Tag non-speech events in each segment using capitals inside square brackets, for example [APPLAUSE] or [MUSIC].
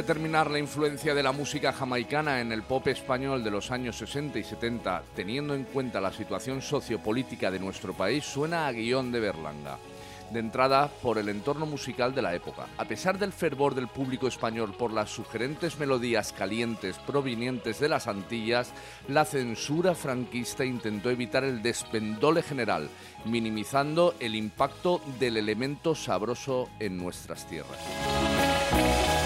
determinar la influencia de la música jamaicana en el pop español de los años 60 y 70, teniendo en cuenta la situación sociopolítica de nuestro país, suena a guion de Berlanga de entrada por el entorno musical de la época. A pesar del fervor del público español por las sugerentes melodías calientes provenientes de las Antillas, la censura franquista intentó evitar el despendole general, minimizando el impacto del elemento sabroso en nuestras tierras.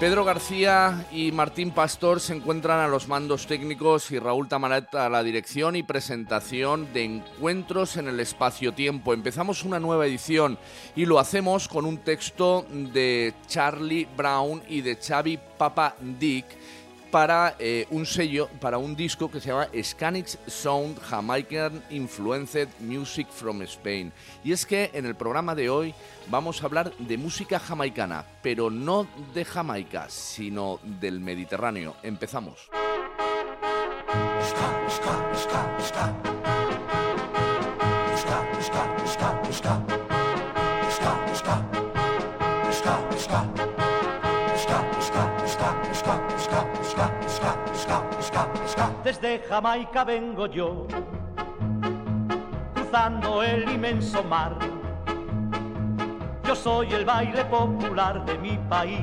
Pedro García y Martín Pastor se encuentran a los mandos técnicos y Raúl Tamaret a la dirección y presentación de Encuentros en el Espacio-Tiempo. Empezamos una nueva edición y lo hacemos con un texto de Charlie Brown y de Xavi Papa Dick para eh, un sello, para un disco que se llama Scanics Sound Jamaican Influenced Music from Spain. Y es que en el programa de hoy vamos a hablar de música jamaicana, pero no de Jamaica, sino del Mediterráneo. Empezamos. Desde Jamaica vengo yo, cruzando el inmenso mar. Yo soy el baile popular de mi país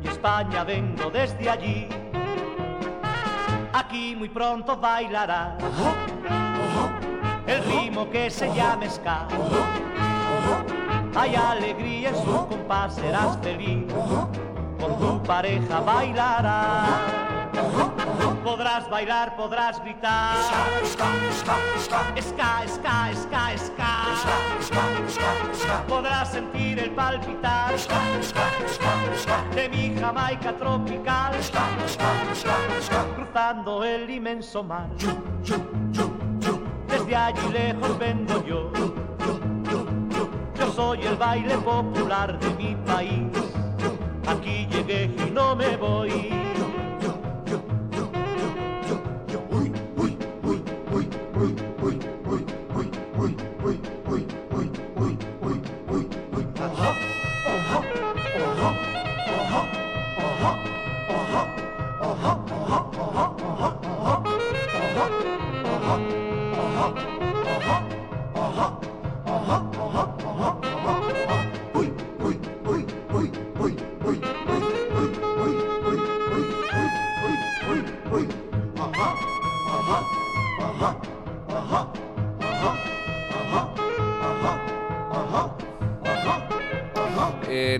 y España vengo desde allí. Aquí muy pronto bailará el ritmo que se llama ska. Hay alegría en su compás, serás feliz, con tu pareja bailarás. Podrás bailar, podrás gritar. Ska, ska, ska, ska, Podrás sentir el palpitar de mi Jamaica tropical. Cruzando el inmenso mar. Desde allí lejos vengo yo. Yo soy el baile popular de mi país. Aquí llegué y no me voy.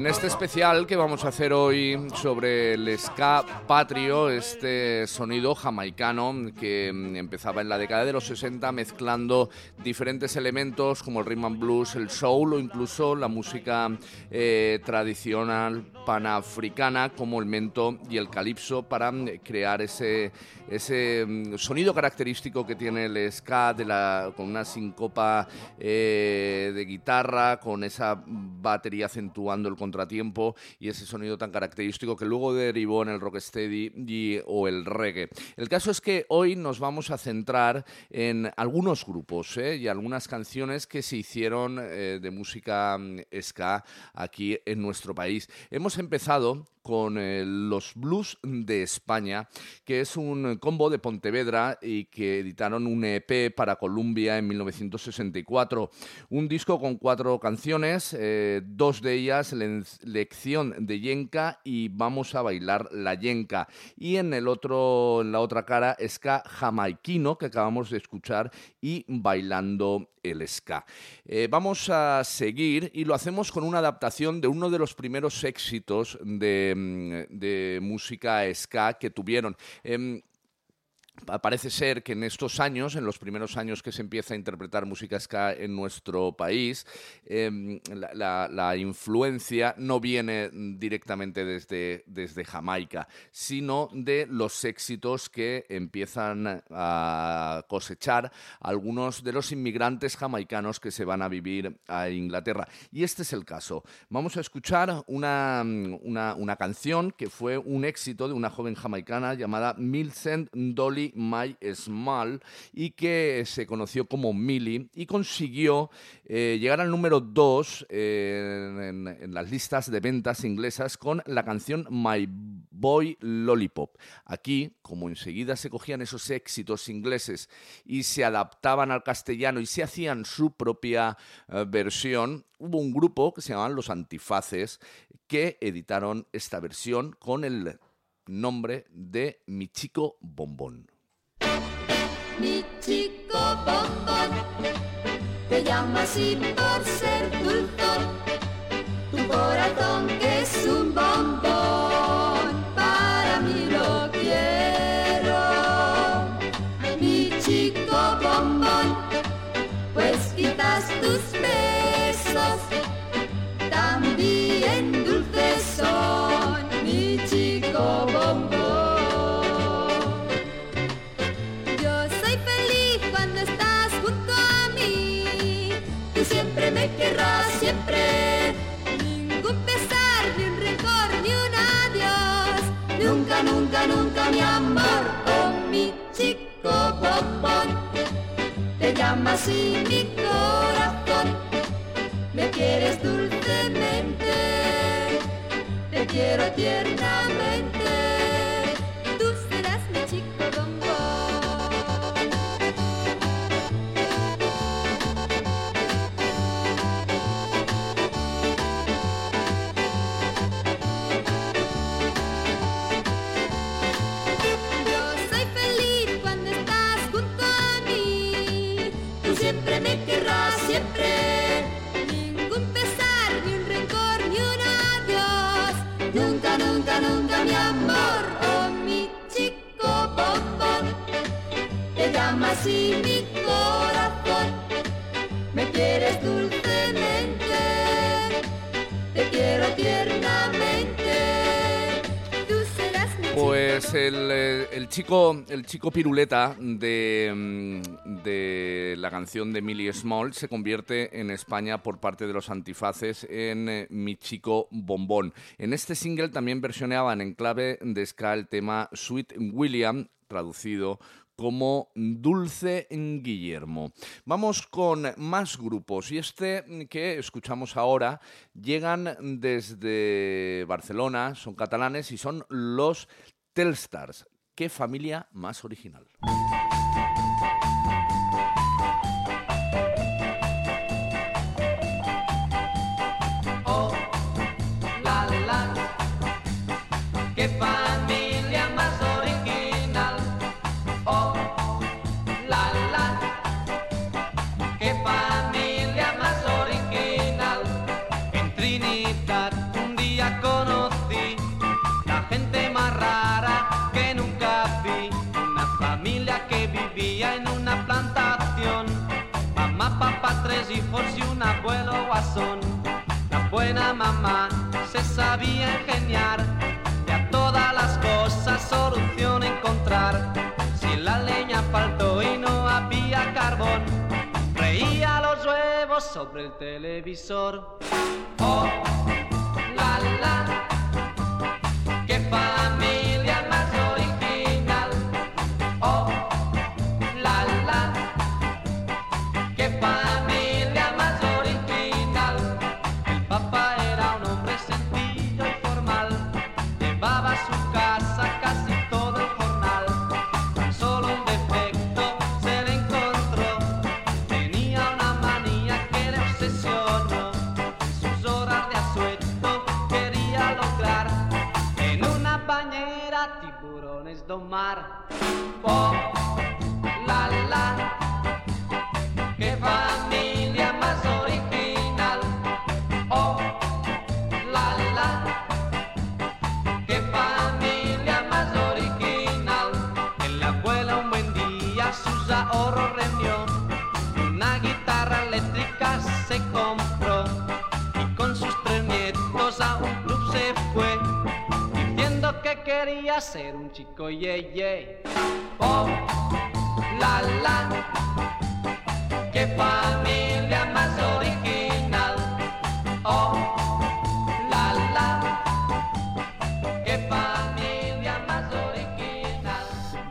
Especial que vamos a hacer hoy sobre el ska patrio, este sonido jamaicano que mm, empezaba en la década de los 60 mezclando diferentes elementos como el rhythm and blues, el soul o incluso la música eh, tradicional panafricana como el mento y el calipso para mm, crear ese, ese mm, sonido característico que tiene el ska con una sincopa eh, de guitarra, con esa batería acentuando el contratiempo y ese sonido tan característico que luego derivó en el rocksteady o el reggae. El caso es que hoy nos vamos a centrar en algunos grupos ¿eh? y algunas canciones que se hicieron eh, de música mm, ska aquí en nuestro país. Hemos empezado con eh, los Blues de España, que es un combo de Pontevedra y que editaron un EP para Columbia en 1964. Un disco con cuatro canciones, eh, dos de ellas Lección de Yenka y Vamos a bailar la Yenka. Y en, el otro, en la otra cara, Ska Jamaiquino, que acabamos de escuchar, y Bailando el ska. Eh, vamos a seguir y lo hacemos con una adaptación de uno de los primeros éxitos de, mm, música ska que tuvieron. Em, Parece ser que en estos años, en los primeros años que se empieza a interpretar música ska en nuestro país, em, la, influencia no viene directamente desde, desde Jamaica, sino de los éxitos que empiezan a cosechar algunos de los inmigrantes jamaicanos que se van a vivir a Inglaterra. Y este es el caso. Vamos a escuchar una, una, una canción que fue un éxito de una joven jamaicana llamada Milcent Dolly My Small y que se conoció como Millie y consiguió eh, llegar al número 2 en, en las listas de ventas inglesas con la canción My Boy Lollipop. Aquí, como enseguida se cogían esos éxitos ingleses y se adaptaban al castellano y se hacían su propia eh, versión, hubo un grupo que se llamaban Los Antifaces que editaron esta versión con el nombre de Mi Chico Bombón. Mi chico bombón, te llama así por ser dulzón, tu corazón que es un bombón, Nunca, mi amor. Oh, mi chico bombón. Te llama así mi corazón. Me quieres dulcemente. Te quiero tiernamente. Así mi corazón. Me quieres dulcemente. Te quiero tiernamente. Tú serás mi Pues el, eh, el chico, el chico piruleta de, mm, de la canción de Millie Small se convierte en España por parte de los antifaces en eh, Mi Chico Bombón. En este single también versioneaban en clave de ska el tema Sweet William, traducido como Dulce Guillermo. Vamos con más grupos y este que escuchamos ahora llegan desde Barcelona, son catalanes y son los Telstars. Qué familia más original. Vivía en una plantación. Mamá, papá, tres hijos y un abuelo guasón. La buena mamá se sabía ingeniar y a todas las cosas solución encontrar. Si la leña faltó y no había carbón, reía los huevos sobre el televisor. Oh, la la, qué familia bañera tiburones domar. Oh, la la. Quería ser un chico ye ye. ¡Oh, la la! ¡Qué familia más original!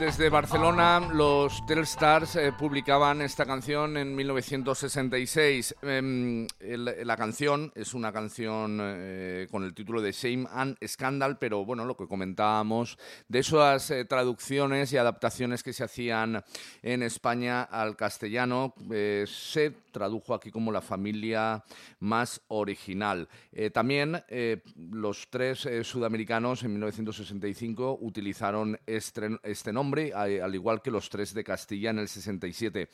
Desde Barcelona, los Telstars eh, publicaban esta canción en 1966. Em, la canción es una canción eh, con el título de Shame and Scandal, pero bueno, lo que comentábamos de esas eh, traducciones y adaptaciones que se hacían en España al castellano, eh, se tradujo aquí como la familia más original. Eh, también eh, los tres eh, sudamericanos en 1965 utilizaron este, este nombre, al igual que los tres de Castilla en el 67.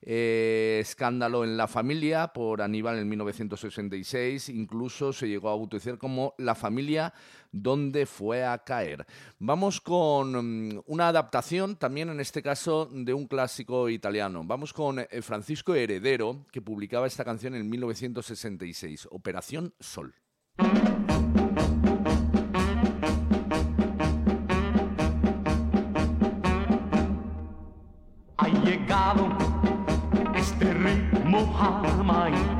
Eh, Escándalo en la familia por Aníbal en 1966, incluso se llegó a bautizar como la familia donde fue a caer. Vamos con mm, una adaptación también en este caso de un clásico italiano. Vamos con eh, Francisco Heredero, que publicaba esta canción en 1966, Operación Sol. Ha llegado ritmo jamaicano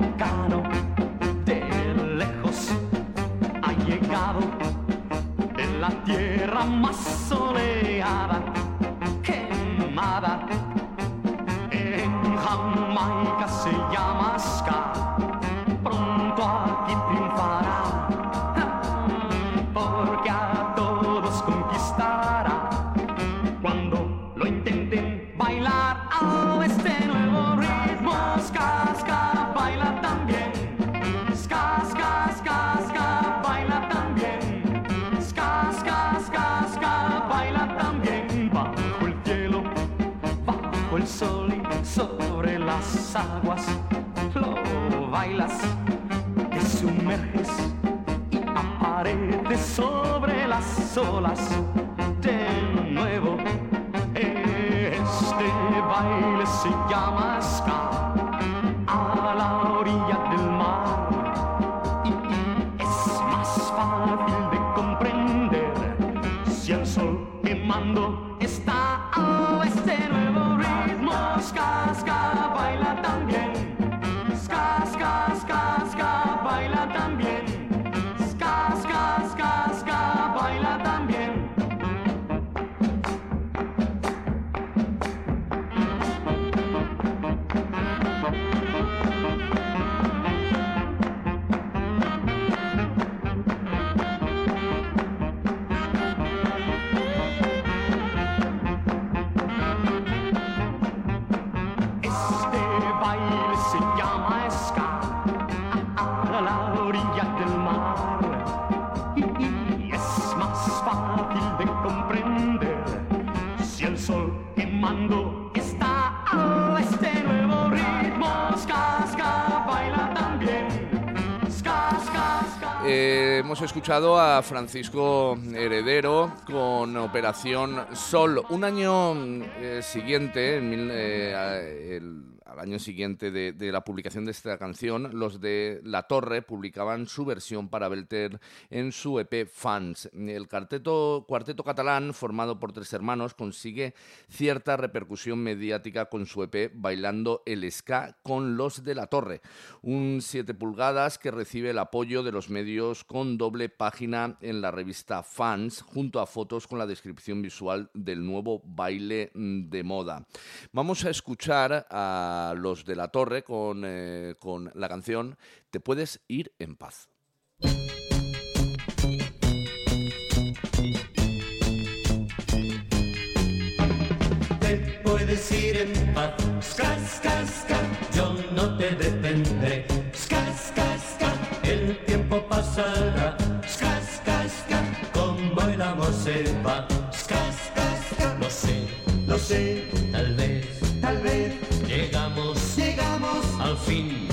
las hemos escuchado a Francisco Heredero con Operación Sol. Un año eh, siguiente, en mil- eh, el- año siguiente de, la publicación de esta canción, los de La Torre publicaban su versión para Belter en su EP Fans. El cuarteto, catalán, formado por tres hermanos, consigue cierta repercusión mediática con su EP Bailando el Ska con los de La Torre. Un 7 pulgadas que recibe el apoyo de los medios con doble página en la revista Fans, junto a fotos con la descripción visual del nuevo baile de moda. Vamos a escuchar a los de La Torre con, eh, con la canción Te puedes ir en paz. Fin,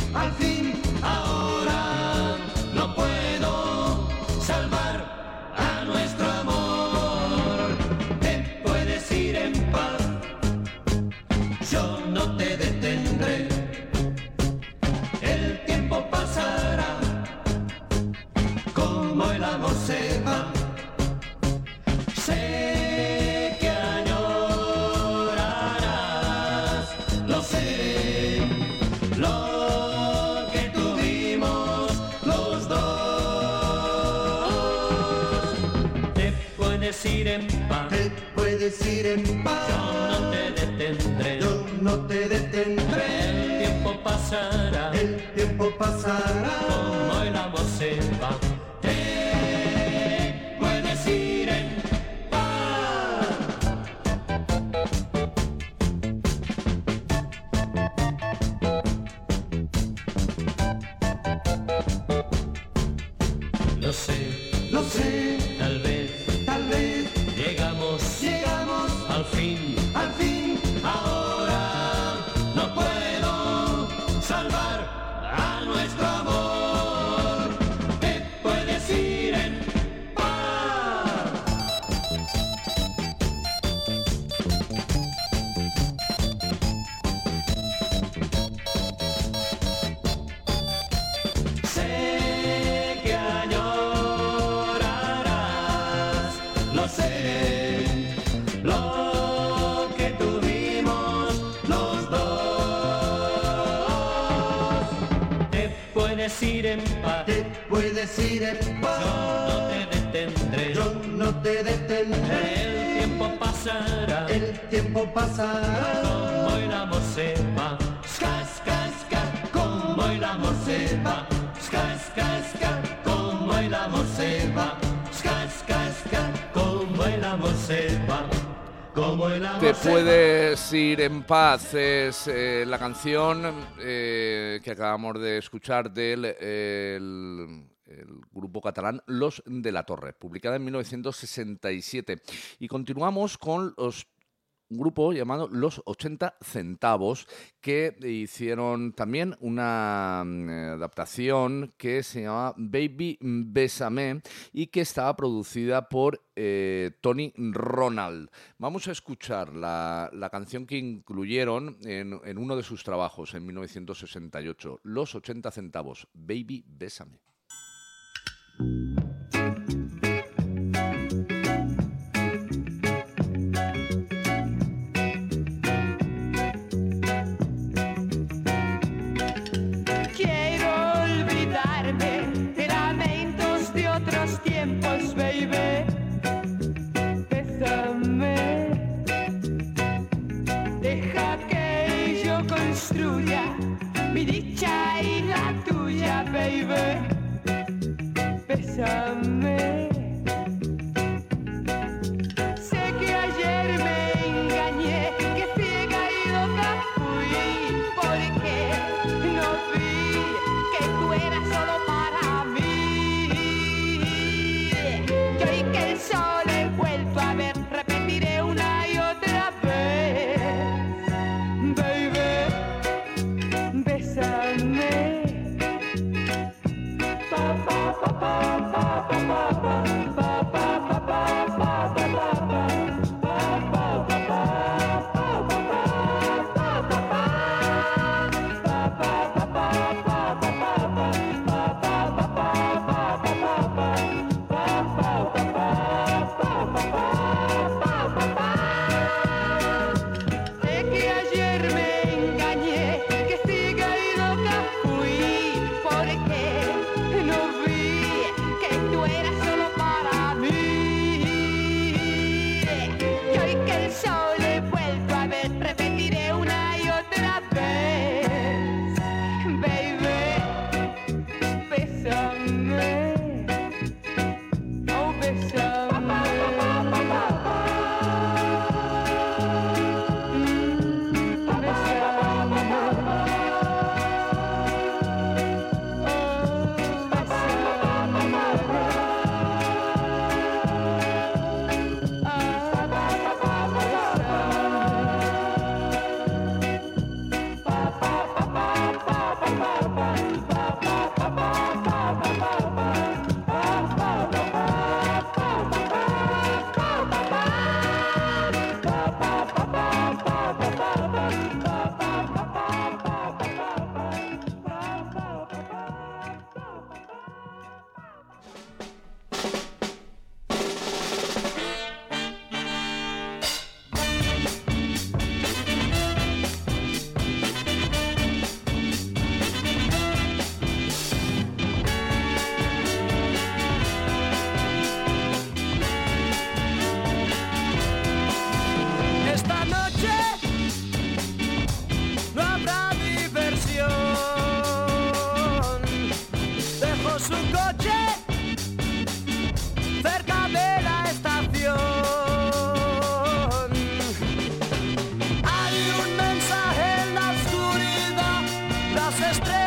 ir en yo no te detendré. Yo no te detendré. El tiempo pasará, El tiempo pasará. como el amor se va. Ska, ska, ska, como el amor se va. Ska, ska, ska, como el amor se va. Ska, ska, ska, como el amor se va. Como el amor Te puedes ir en paz es eh, la canción eh, que acabamos de escuchar del el- el grupo catalán Los de la Torre, publicada en 1967. Y continuamos con los un grupo llamado Los 80 Centavos, que hicieron también una mm, eh, adaptación que se llama Baby Bésame y que estaba producida por eh, Tony Ronald. Vamos a escuchar la, la canción que incluyeron en, en uno de sus trabajos en 1968, Los 80 Centavos, Baby Bésame. Estrellas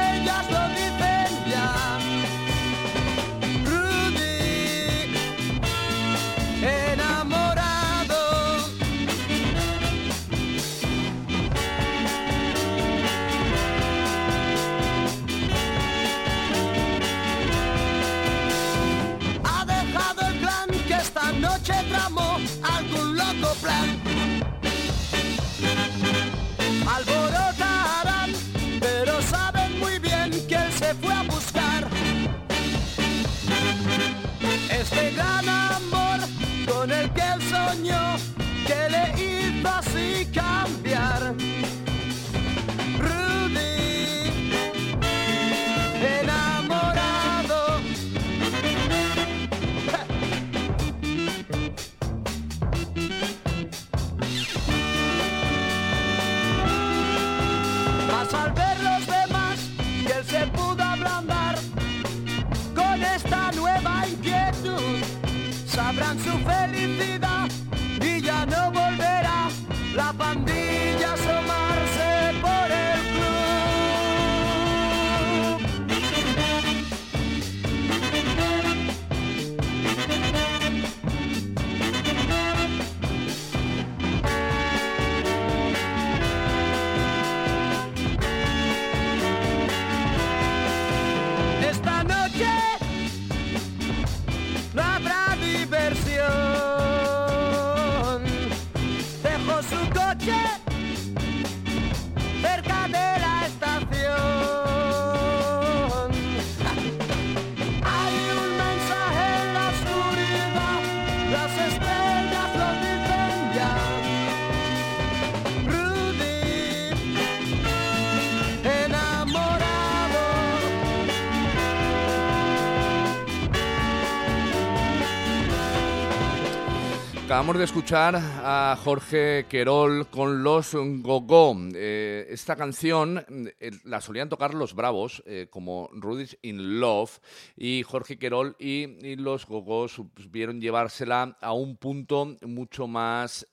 Acabamos de escuchar a Jorge Querol con los Gogó. Eh, esta canción eh, la solían tocar los Bravos, eh, como Rudy's in Love, y Jorge Querol y, los Gogó supieron llevársela a un punto mucho más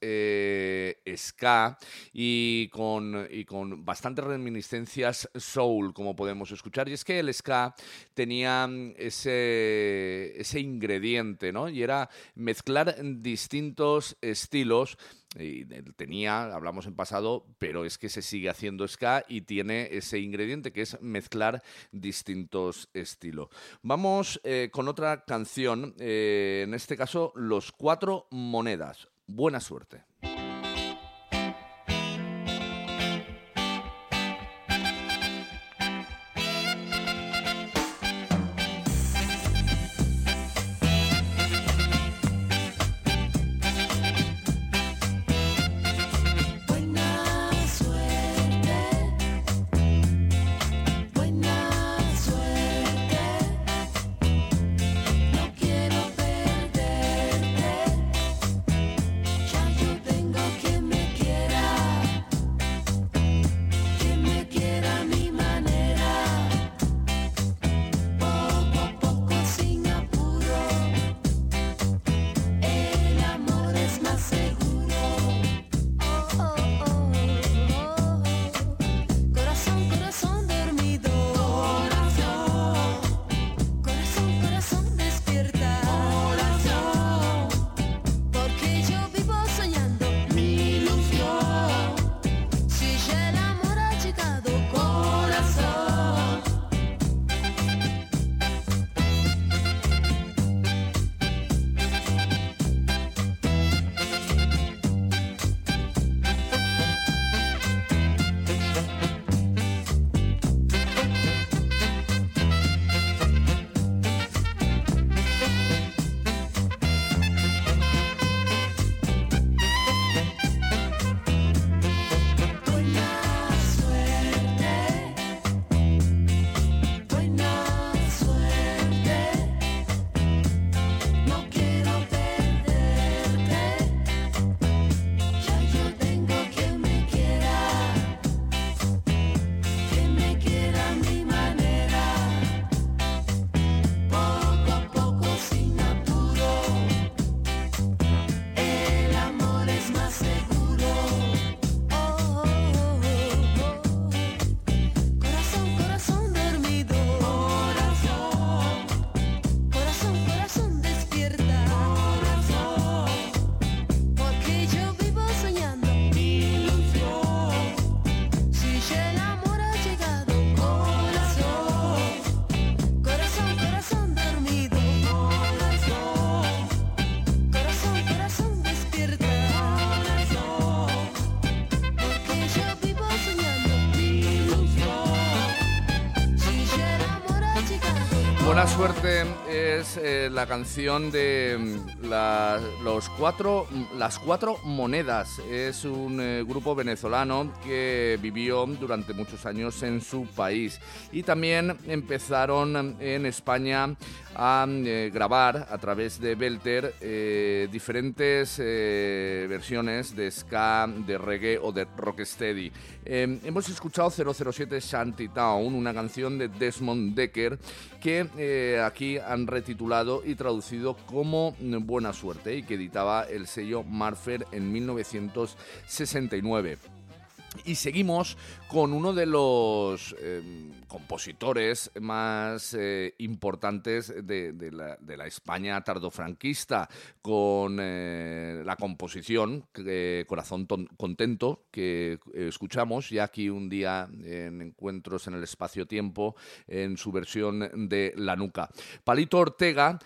ska y con, y con bastantes reminiscencias soul, como podemos escuchar. Y es que el ska tenía ese, ese ingrediente, ¿no? Y era mezclar distintos estilos. Y tenía, hablamos en pasado, pero es que se sigue haciendo ska y tiene ese ingrediente que es mezclar distintos estilos. Vamos eh, con otra canción, eh, en este caso, Los Cuatro Monedas. Buena suerte. Es eh, la canción de mm, los cuatro, mm, las cuatro monedas. Es un eh, grupo venezolano que vivió durante muchos años en su país y también empezaron en España a eh, grabar a través de Belter diferentes versiones de ska, de reggae o de rocksteady. Eh, hemos escuchado 007 Shantytown, una canción de Desmond Decker que aquí han retitulado y traducido como Buena Suerte y que editaba el sello Marfer en 1969. Y seguimos con uno de los eh, compositores más eh, importantes de, la, España tardofranquista, con eh, la composición eh, Corazón Contento, que escuchamos ya aquí un día en Encuentros en el Espacio-Tiempo, en su versión de La Nuca. Palito Ortega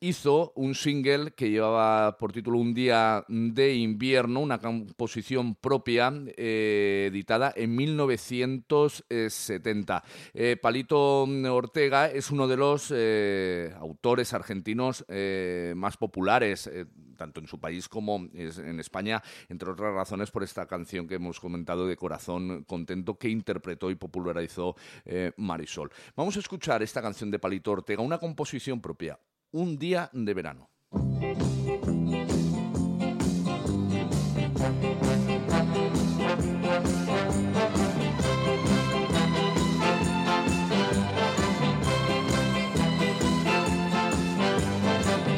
hizo un single que llevaba por título Un día de invierno, una composición propia eh, editada en 1970. Eh, Palito Ortega es uno de los eh, autores argentinos más populares. tanto en su país como en España, entre otras razones por esta canción que hemos comentado de Corazón Contento que interpretó y popularizó Marisol. Vamos a escuchar esta canción de Palito Ortega, una composición propia, Un día de verano.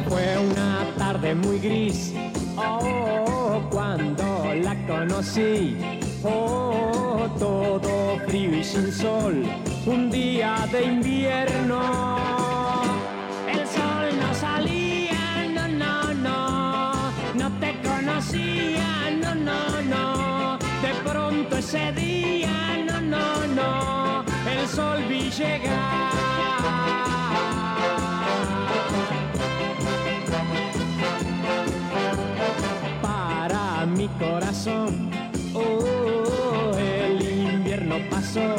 Fue una tarde muy gris, oh, cuando la conocí. Oh, todo frío y sin sol, un día de invierno. Ese día, no, no, no, el sol vi llegar. para mi corazón. Oh, el invierno pasó.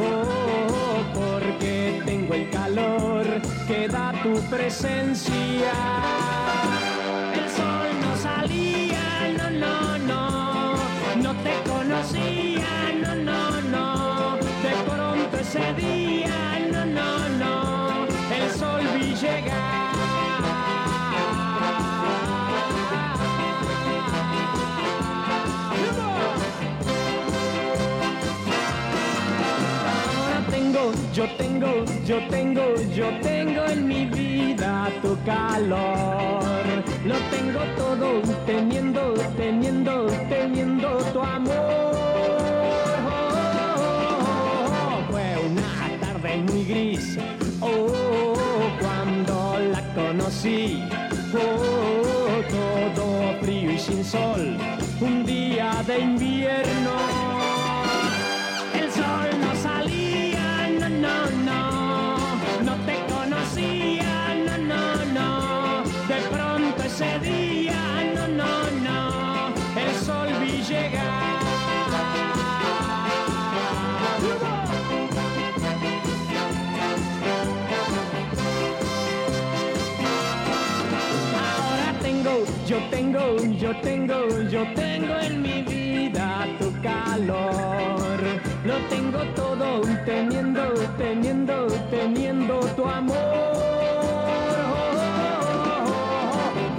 Oh, porque tengo el calor que da tu presencia. Ese día, no, no, no, el sol vi llegar. Ahora tengo, yo tengo, yo tengo, yo tengo en mi vida tu calor. Lo tengo todo teniendo, teniendo, teniendo tu amor. Oh, cuando la conocí. Oh, todo frío y sin sol, un día de invierno. Yo tengo, yo tengo, yo tengo en mi vida tu calor. Lo tengo todo teniendo, teniendo, teniendo tu amor.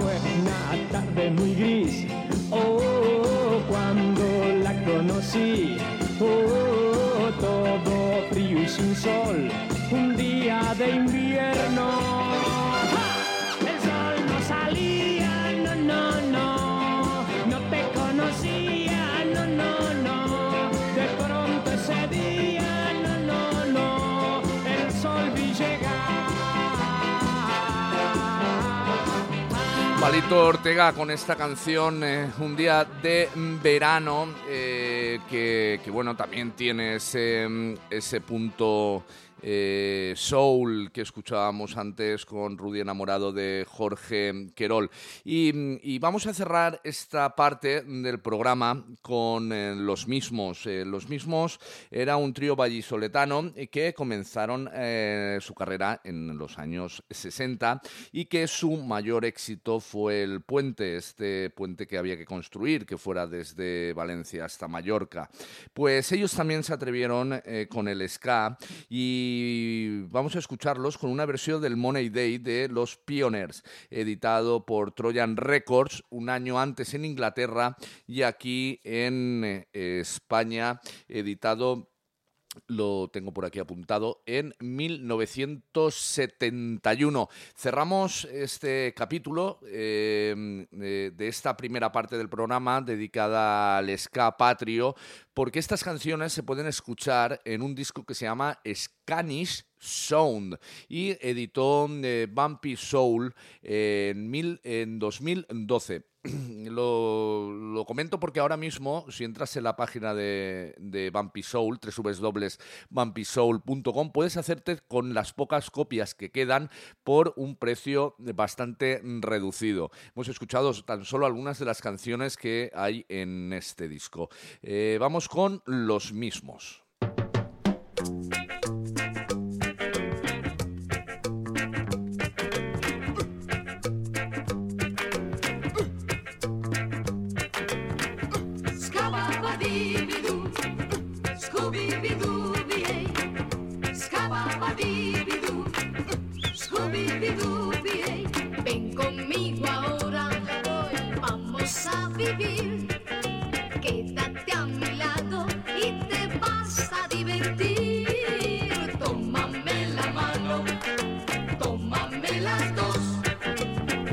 Fue una tarde muy gris, oh, cuando la conocí. Oh, todo frío y sin sol, un día de invierno. Palito Ortega con esta canción eh, Un día de verano eh, que, que, bueno también tiene ese, mm, ese punto eh, soul que escuchábamos antes con Rudy enamorado de Jorge Querol. Y, vamos a cerrar esta parte del programa con eh, los mismos. Eh, los mismos era un trío vallisoletano que comenzaron su carrera en los años 60 y que su mayor éxito fue el puente, este puente que había que construir, que fuera desde Valencia hasta Mallorca. Pues ellos también se atrevieron con el ska y vamos a escucharlos con una versión del Money Day de Los Pioneers, editado por Trojan Records un año antes en Inglaterra y aquí en eh, España, editado lo tengo por aquí apuntado, en 1971. Cerramos este capítulo eh, de, esta primera parte del programa dedicada al ska patrio, porque estas canciones se pueden escuchar en un disco que se llama Scanish Sound y editó eh, Bumpy Soul en, mil, en 2012. [CLEARS THROAT] Lo, lo, comento porque ahora mismo, si entras en la página de, de Bumpy Soul, www.bumpysoul.com, puedes hacerte con las pocas copias que quedan por un precio bastante reducido. Hemos escuchado tan solo algunas de las canciones que hay en este disco. Eh, vamos con los mismos. Vivir. Quédate a mi lado y te vas a divertir. Tómame la mano, tómame las dos.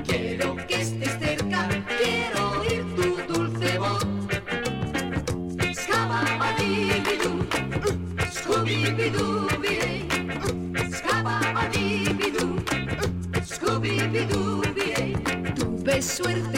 Quiero que estés cerca, quiero oír tu dulce voz. Scababadibidoo, Scooby-Doo-Bee, Scababadibidoo, Scooby-Doo-Bee. Tuve suerte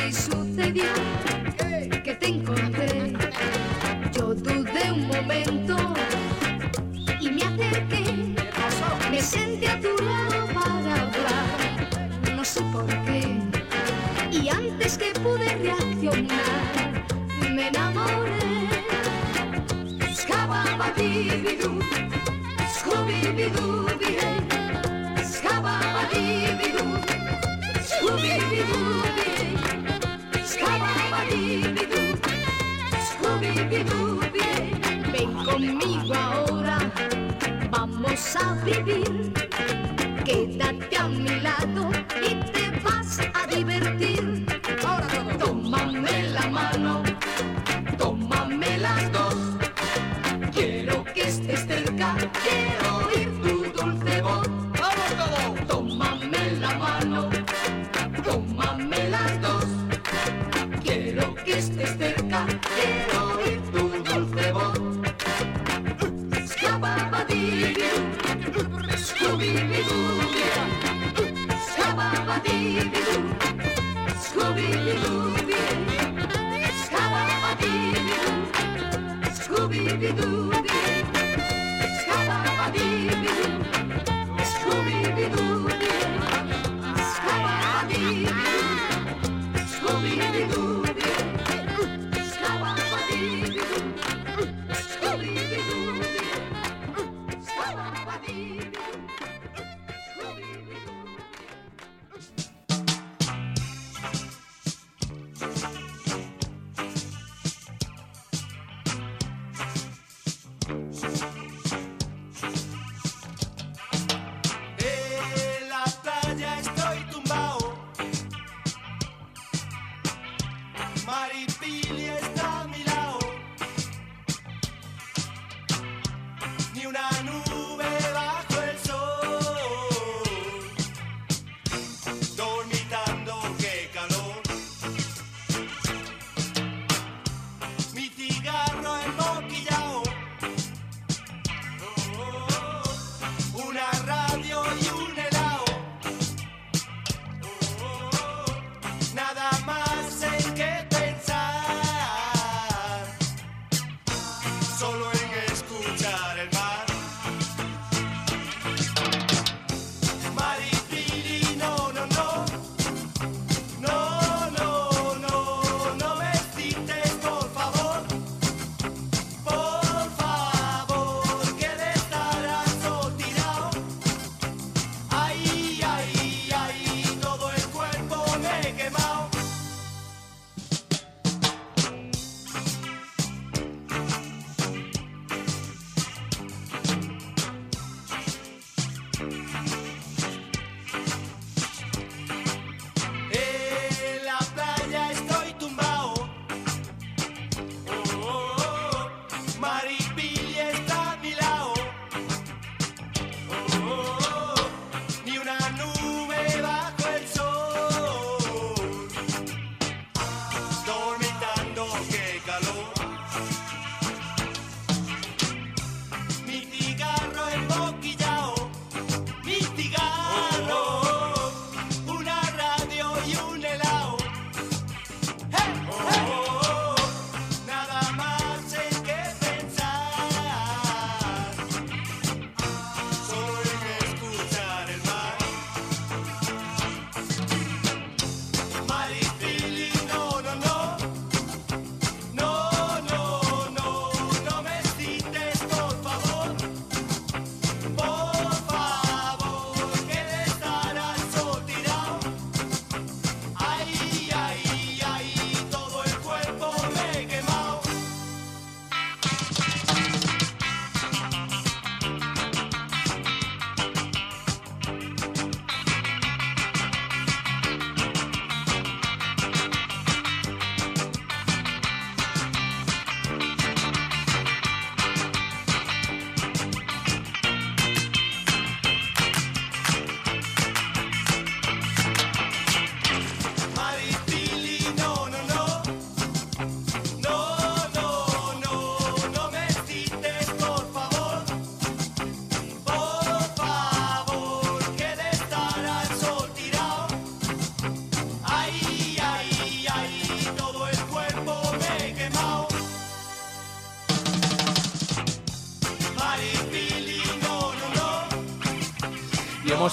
Ven conmigo ahora, vamos a vivir. Quédate a mi lado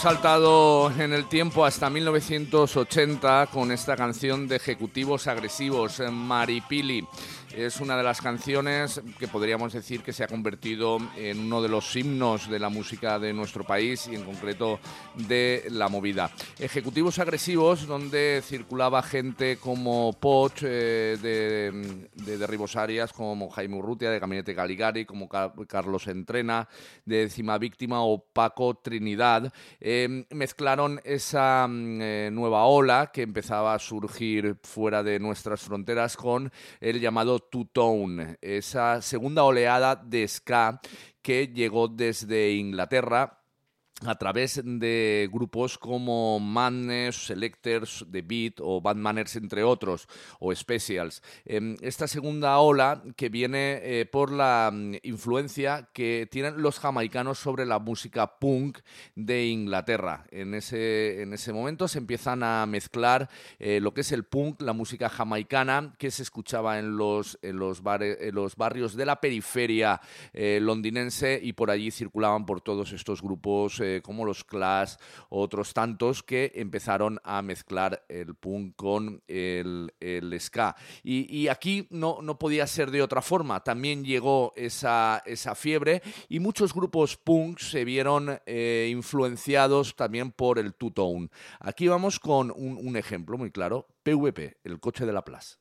hemos saltado en el tiempo hasta 1980 con esta canción de Ejecutivos Agresivos, Maripili. Es una de las canciones que podríamos decir que se ha convertido en uno de los himnos de la música de nuestro país y en concreto de la movida. Ejecutivos agresivos donde circulaba gente como Poch eh, de, de Arias, como Jaime Urrutia de Gabinete Caligari, como Car- Carlos Entrena de Décima Víctima o Paco Trinidad. Eh, mezclaron esa mm, eh, nueva ola que empezaba a surgir fuera de nuestras fronteras con el llamado two-tone, esa segunda oleada de ska que llegó desde Inglaterra a través de grupos como Madness, Selectors, The Beat o Bad Manners, entre otros, o Specials. Em, esta segunda ola que viene eh, por la mm, influencia que tienen los jamaicanos sobre la música punk de Inglaterra. En ese, en ese momento se empiezan a mezclar eh, lo que es el punk, la música jamaicana que se escuchaba en los, en los, bares- en los barrios de la periferia eh, londinense y por allí circulaban por todos estos grupos eh, como los Clash, otros tantos que empezaron a mezclar el punk con el, el ska. Y, aquí no, no podía ser de otra forma. También llegó esa, esa fiebre y muchos grupos punk se vieron eh, influenciados también por el two-tone. Aquí vamos con un, un ejemplo muy claro. PVP, el coche de la Plaza.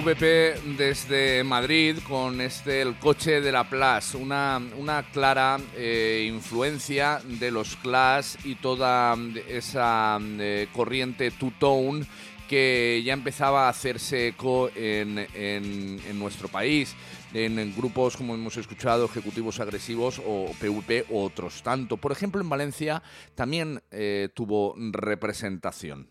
GVP desde Madrid con este El coche de la Plaza, una, una clara eh, influencia de los Clash y toda esa eh, corriente two-tone que ya empezaba a hacerse eco en, en, nuestro país, en, grupos como hemos escuchado, Ejecutivos Agresivos o PVP u otros tanto. Por ejemplo, en Valencia también eh, tuvo representación.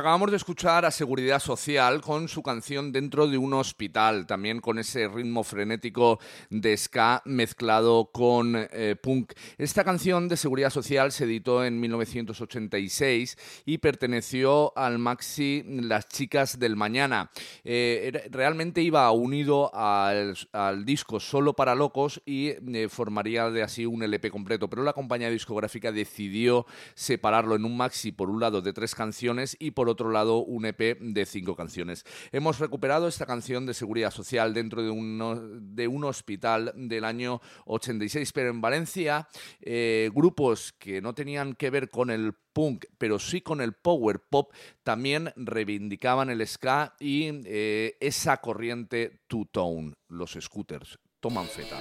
Acabamos de escuchar a Seguridad Social con su canción Dentro de un hospital, también con ese ritmo frenético de ska mezclado con eh, punk. Esta canción de Seguridad Social se editó en 1986 y perteneció al maxi Las Chicas del Mañana. Eh, realmente iba unido al, al disco Solo para Locos y eh, formaría de así un LP completo, pero la compañía discográfica decidió separarlo en un maxi por un lado de tres canciones y por otro lado un EP de cinco canciones. Hemos recuperado esta canción de Seguridad Social dentro de un, de un hospital del año 86, pero en Valencia eh, grupos que no tenían que ver con el punk, pero sí con el power pop, también reivindicaban el ska y eh, esa corriente two-tone, los scooters. Toman feta.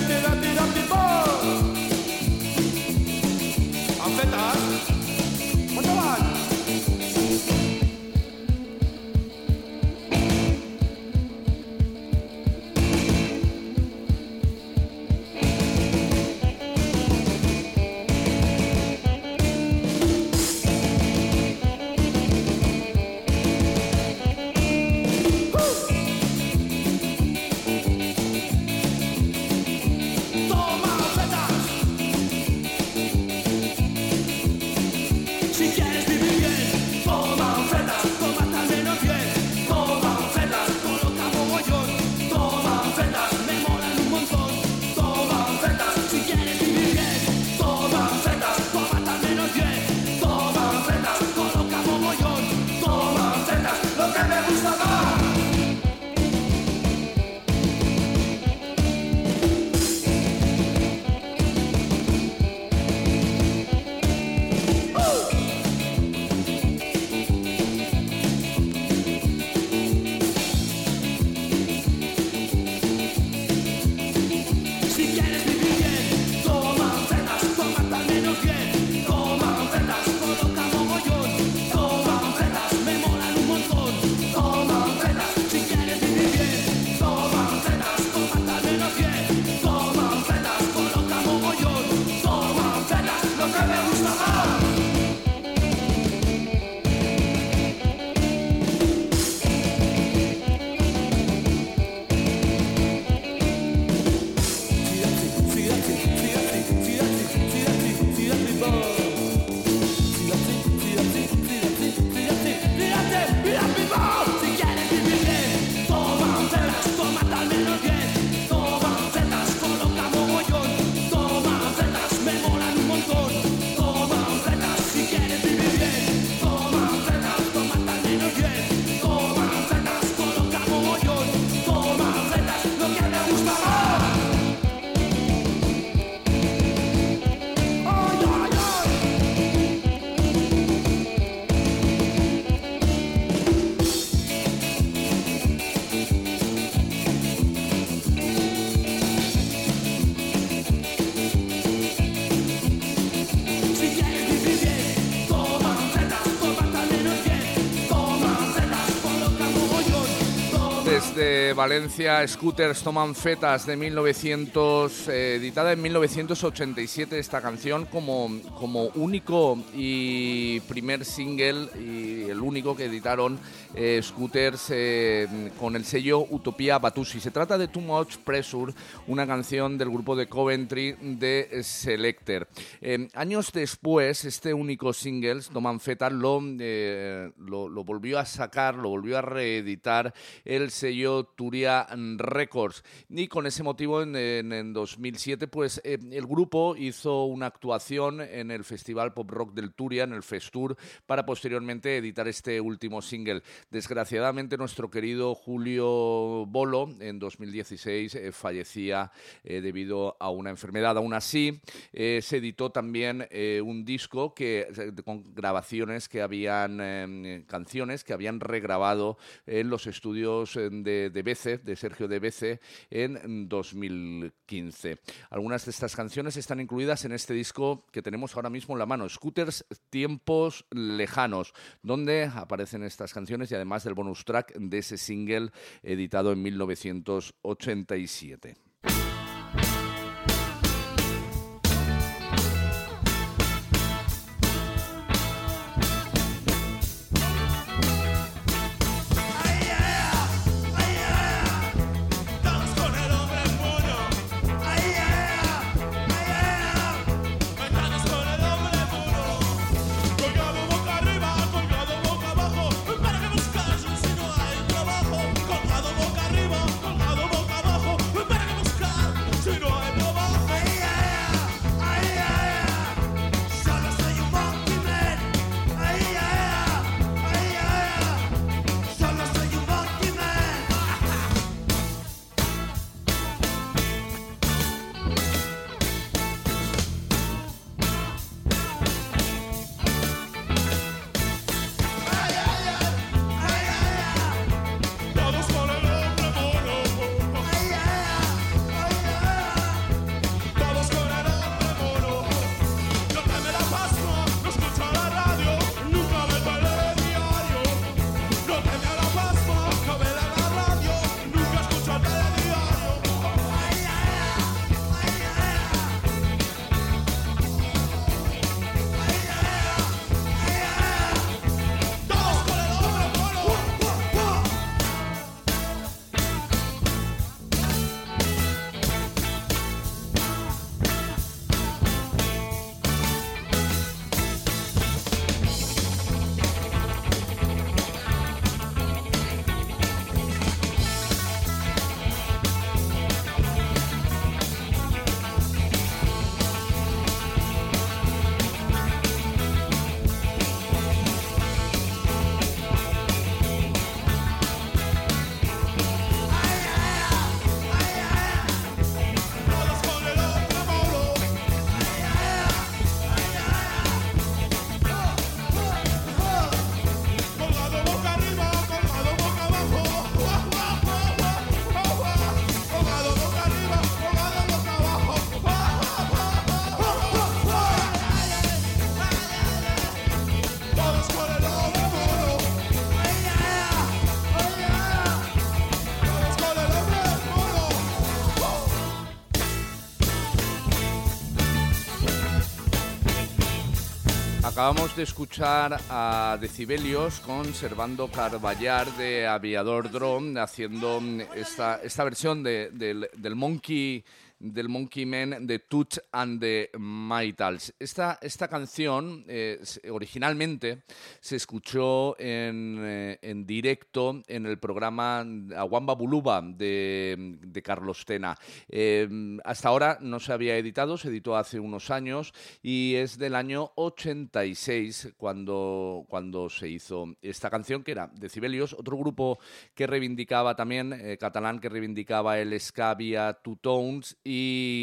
date, date, date. Valencia, Scooters toman fetas de 1900, eh, editada en 1987 esta canción como, como único y primer single y único que editaron eh, Scooters eh, con el sello Utopía Batusi. Se trata de Too Much Pressure, una canción del grupo de Coventry de Selector. Eh, años después, este único single, Toman Fetas, lo, eh, lo, lo volvió a sacar, lo volvió a reeditar el sello Turia Records. Y con ese motivo, en, en- en 2007, pues eh, el grupo hizo una actuación en el Festival Pop Rock del Turia, en el Festur, para posteriormente editar este último single. Desgraciadamente, nuestro querido Julio Bolo, en 2016, eh, fallecía eh, debido a una enfermedad. Aún así, eh, se editó también un disco que, con grabaciones que habían, eh, canciones que habían regrabado en los estudios de, de Bece, de Sergio de Bece, en 2015. Algunas de estas canciones están incluidas en este disco que tenemos ahora mismo en la mano, Scooters Tiempos Lejanos, donde aparecen estas canciones y además del bonus track de ese single editado en 1987. Acabamos de escuchar a Decibelios con Servando Carballar de Aviador Drone haciendo esta, esta versión de- del, del Monkey del Monkey Man de Touch and the Maitals. Esta, esta canción eh, originalmente se escuchó en, eh, en directo en el programa Aguamba Buluba de, de Carlos Tena. Eh, hasta ahora no se había editado, se editó hace unos años y es del año 86 cuando, cuando se hizo esta canción que era Decibelios, otro grupo que reivindicaba también, catalán, que reivindicaba el ska vía Two Tones y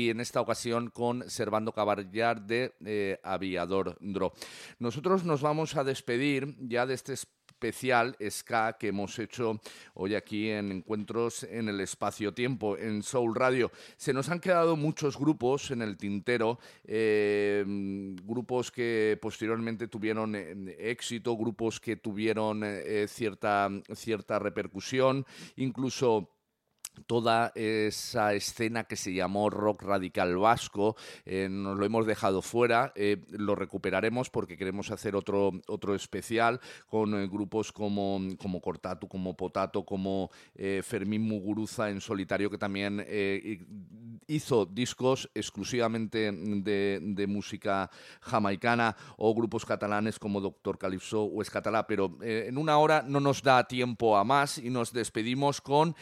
en esta ocasión con Servando Caballar de eh, Aviador Dro. Nosotros nos vamos a despedir ya de este especial ska que hemos hecho hoy aquí en Encuentros en el Espacio-Tiempo, en Soul Radio. Se nos han quedado muchos grupos en el tintero, eh, grupos que posteriormente tuvieron eh, éxito, grupos que tuvieron cierta, cierta repercusión, incluso toda esa escena que se llamó rock radical vasco, eh, nos lo hemos dejado fuera, eh, lo recuperaremos porque queremos hacer otro, otro especial con eh, grupos como, como Cortatu, como Potato, como Fermín Muguruza en solitario, que también hizo discos exclusivamente de, de música jamaicana, o grupos catalanes como Doctor Calypso o Escatalá, pero en una hora no nos da tiempo a más y nos despedimos con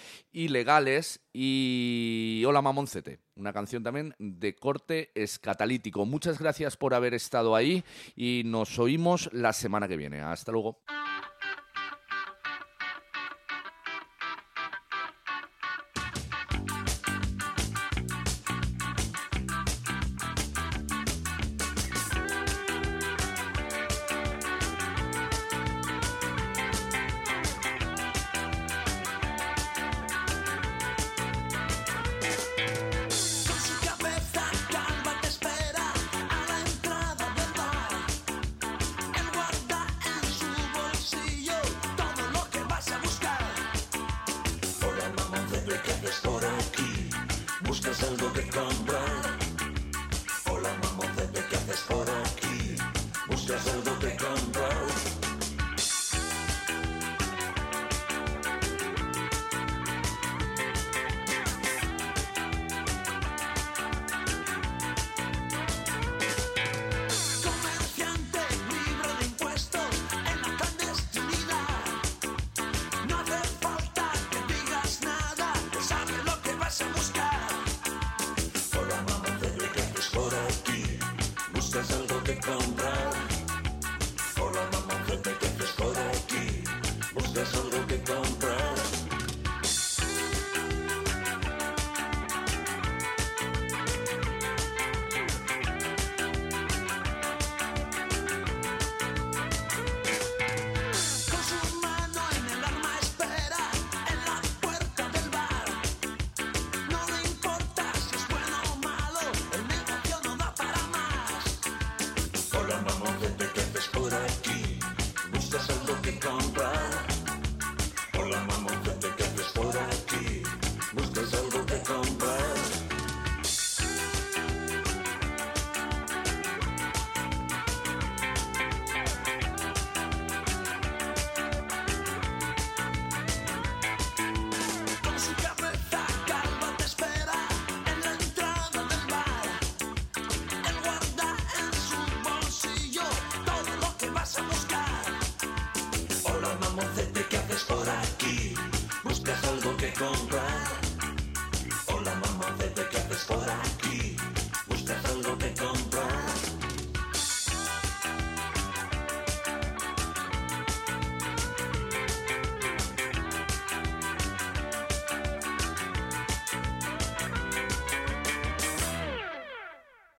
Y Hola Mamoncete, una canción también de corte escatalítico. Muchas gracias por haber estado ahí y nos oímos la semana que viene. Hasta luego. ¿Buscas algo que comprar? Hola mamoncete, ¿qué haces comprar?